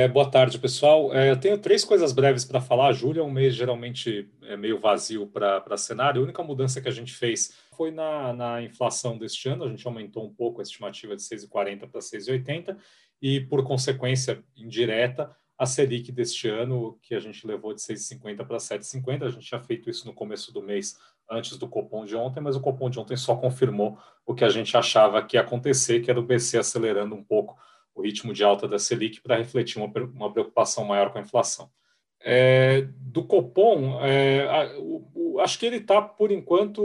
É, boa tarde, pessoal. É, eu tenho três coisas breves para falar. Julho é um mês geralmente é meio vazio para cenário. A única mudança que a gente fez foi na, na inflação deste ano. A gente aumentou um pouco a estimativa de 6,40 para 6,80 e, por consequência indireta, a Selic deste ano, que a gente levou de 6,50 para 7,50. A gente tinha feito isso no começo do mês, antes do Copom de ontem, mas o Copom de ontem só confirmou o que a gente achava que ia acontecer, que era o BC acelerando um pouco o ritmo de alta da Selic para refletir uma, uma preocupação maior com a inflação. É, do Copom, é, a, o, o, acho que ele está, por enquanto,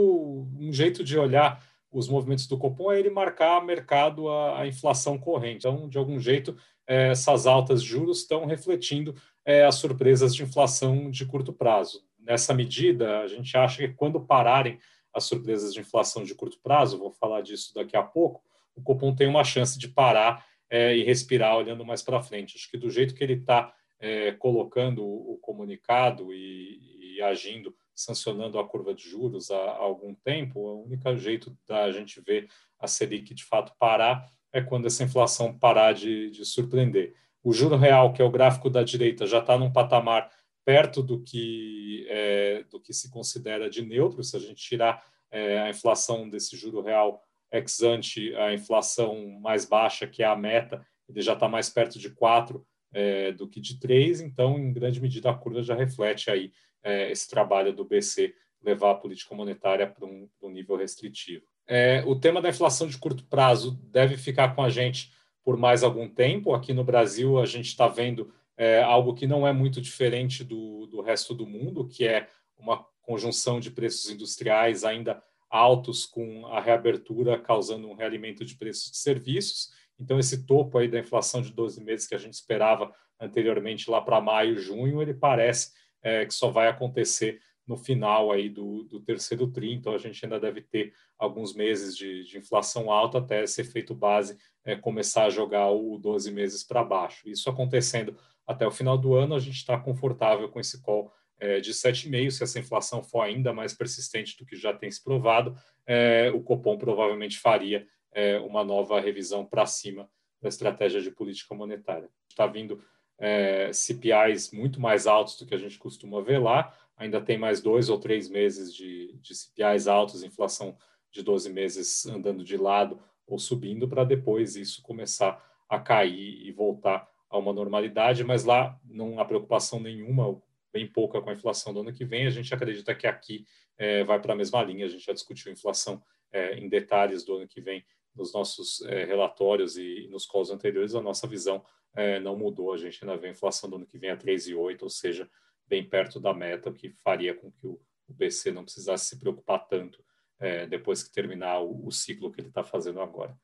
um jeito de olhar os movimentos do Copom é ele marcar mercado a, a inflação corrente. Então, de algum jeito, é, essas altas de juros estão refletindo é, as surpresas de inflação de curto prazo. Nessa medida, a gente acha que quando pararem as surpresas de inflação de curto prazo, vou falar disso daqui a pouco, o Copom tem uma chance de parar é, e respirar olhando mais para frente. Acho que do jeito que ele está é, colocando o, comunicado e, e, agindo, sancionando a curva de juros há, há algum tempo, o único jeito da gente ver a Selic de fato parar é quando essa inflação parar de, de surpreender. O juro real, que é o gráfico da direita, já está num patamar perto do que, é, do que se considera de neutro. Se a gente tirar é, a inflação desse juro real ex ante a inflação mais baixa, que é a meta, ele já está mais perto de 4 é, do que de 3, então, em grande medida, a curva já reflete aí é, esse trabalho do BC levar a política monetária para um, um, nível restritivo. É, o tema da inflação de curto prazo deve ficar com a gente por mais algum tempo. Aqui no Brasil, a gente está vendo é, algo que não é muito diferente do, do resto do mundo, que é uma conjunção de preços industriais ainda altos com a reabertura causando um realimento de preços de serviços. Então, esse topo aí da inflação de 12 meses que a gente esperava anteriormente lá para maio, junho, ele parece é, que só vai acontecer no final aí do, do terceiro tri, então a gente ainda deve ter alguns meses de, de inflação alta até esse efeito base é, começar a jogar o 12 meses para baixo. Isso acontecendo até o final do ano, a gente está confortável com esse call é, de 7,5%. Se essa inflação for ainda mais persistente do que já tem se provado, é, o Copom provavelmente faria é, uma nova revisão para cima da estratégia de política monetária. Está vindo é, CPIs muito mais altos do que a gente costuma ver lá, ainda tem mais dois ou três meses de, de CPIs altos, inflação de 12 meses andando de lado ou subindo, para depois isso começar a cair e voltar a uma normalidade, mas lá não há preocupação nenhuma, bem pouca com a inflação do ano que vem. A gente acredita que aqui é, vai para a mesma linha. A gente já discutiu inflação é, em detalhes do ano que vem nos nossos é, relatórios e nos calls anteriores. A nossa visão é, não mudou. A gente ainda vê a inflação do ano que vem a 3,8, ou seja, bem perto da meta, o que faria com que o, o BC não precisasse se preocupar tanto é, depois que terminar o, o ciclo que ele está fazendo agora.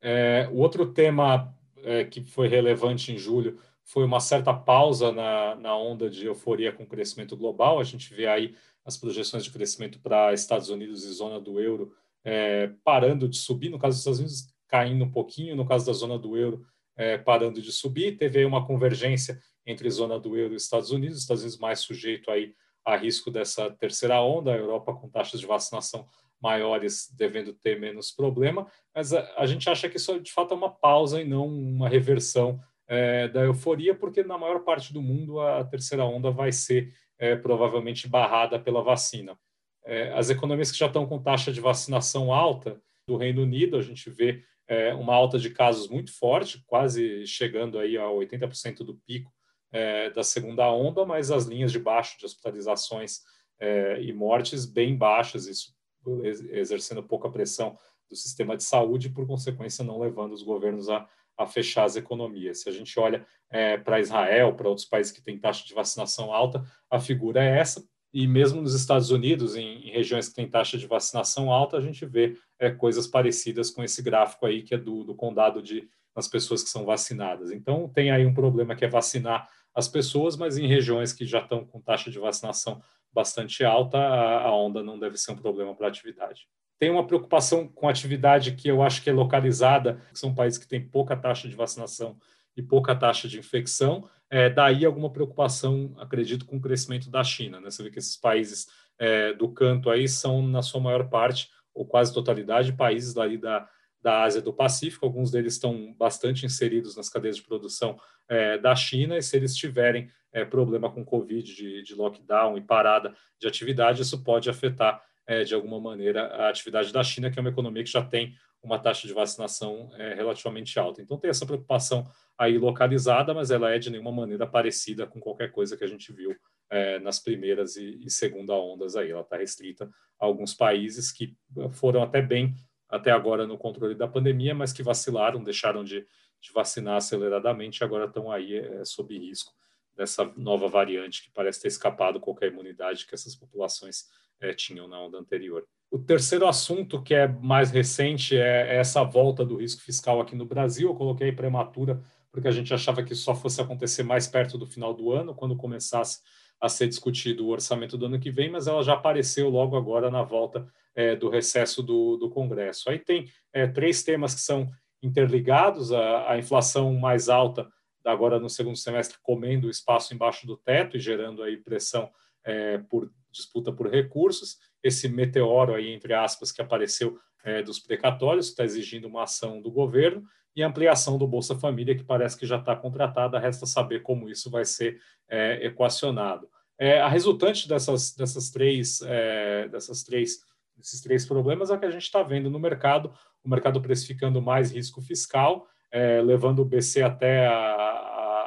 É, o outro tema que foi relevante em julho foi uma certa pausa na, na onda de euforia com o crescimento global. A gente vê aí as projeções de crescimento para Estados Unidos e zona do euro é, parando de subir, no caso dos Estados Unidos caindo um pouquinho, no caso da zona do euro é, parando de subir. Teve aí uma convergência entre zona do euro e Estados Unidos, os Estados Unidos mais sujeito aí a risco dessa terceira onda, a Europa com taxas de vacinação maiores devendo ter menos problema, mas a, a gente acha que isso de fato é uma pausa e não uma reversão é, da euforia, porque na maior parte do mundo a terceira onda vai ser é, provavelmente barrada pela vacina. É, as economias que já estão com taxa de vacinação alta, do Reino Unido, a gente vê é, uma alta de casos muito forte, quase chegando aí a 80% do pico é, da segunda onda, mas as linhas de baixo de hospitalizações é, e mortes bem baixas, isso exercendo pouca pressão do sistema de saúde e, por consequência, não levando os governos a a fechar as economias. Se a gente olha é, para Israel, para outros países que têm taxa de vacinação alta, a figura é essa. E mesmo nos Estados Unidos, em, em regiões que têm taxa de vacinação alta, a gente vê é, coisas parecidas com esse gráfico aí, que é do, do condado de as pessoas que são vacinadas. Então, tem aí um problema que é vacinar as pessoas, mas em regiões que já estão com taxa de vacinação bastante alta, a, a onda não deve ser um problema para a atividade tem uma preocupação com atividade que eu acho que é localizada, que são países que têm pouca taxa de vacinação e pouca taxa de infecção, é, daí alguma preocupação, acredito, com o crescimento da China. Né? Você vê que esses países é, do canto aí são, na sua maior parte, ou quase totalidade, países daí da, da Ásia do Pacífico, alguns deles estão bastante inseridos nas cadeias de produção é, da China, e se eles tiverem é, problema com Covid, de, de, lockdown e parada de atividade, isso pode afetar é, de alguma maneira a atividade da China, que é uma economia que já tem uma taxa de vacinação é, relativamente alta. Então tem essa preocupação aí localizada, mas ela é de nenhuma maneira parecida com qualquer coisa que a gente viu é, nas primeiras e, e segunda ondas aí. Ela está restrita a alguns países que foram até bem até agora no controle da pandemia, mas que vacilaram, deixaram de, de vacinar aceleradamente e agora estão aí é, sob risco dessa nova variante que parece ter escapado qualquer imunidade que essas populações é, tinham na onda anterior. O terceiro assunto, que é mais recente, é, é essa volta do risco fiscal aqui no Brasil. Eu coloquei prematura porque a gente achava que só fosse acontecer mais perto do final do ano, quando começasse a ser discutido o orçamento do ano que vem, mas ela já apareceu logo agora na volta é, do recesso do, do, Congresso. Aí tem é, três temas que são interligados: a, a, inflação mais alta, agora no segundo semestre, comendo espaço embaixo do teto e gerando aí pressão é, por disputa por recursos. Esse meteoro aí, entre aspas, que apareceu é, dos precatórios, está exigindo uma ação do governo, e ampliação do Bolsa Família, que parece que já está contratada, resta saber como isso vai ser é, equacionado. É, a resultante dessas, dessas três, dessas três esses três problemas é que a gente está vendo no mercado, o mercado precificando mais risco fiscal, é, levando o BC até a,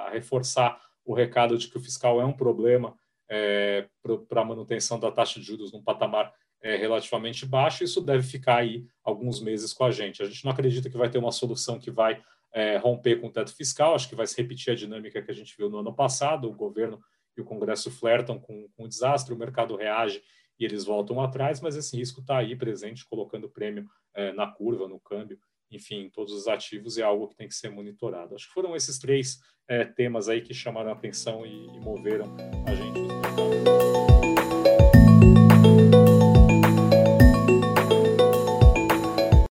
reforçar o recado de que o fiscal é um problema é, para a manutenção da taxa de juros num patamar é, relativamente baixo. Isso deve ficar aí alguns meses com a gente. A gente não acredita que vai ter uma solução que vai é, romper com o teto fiscal, acho que vai se repetir a dinâmica que a gente viu no ano passado, o governo e o Congresso flertam com, com o desastre, o mercado reage e eles voltam atrás, mas esse risco está aí presente, colocando prêmio é, na curva, no câmbio, enfim, todos os ativos, é algo que tem que ser monitorado. Acho que foram esses três é, temas aí que chamaram a atenção e, e moveram a gente.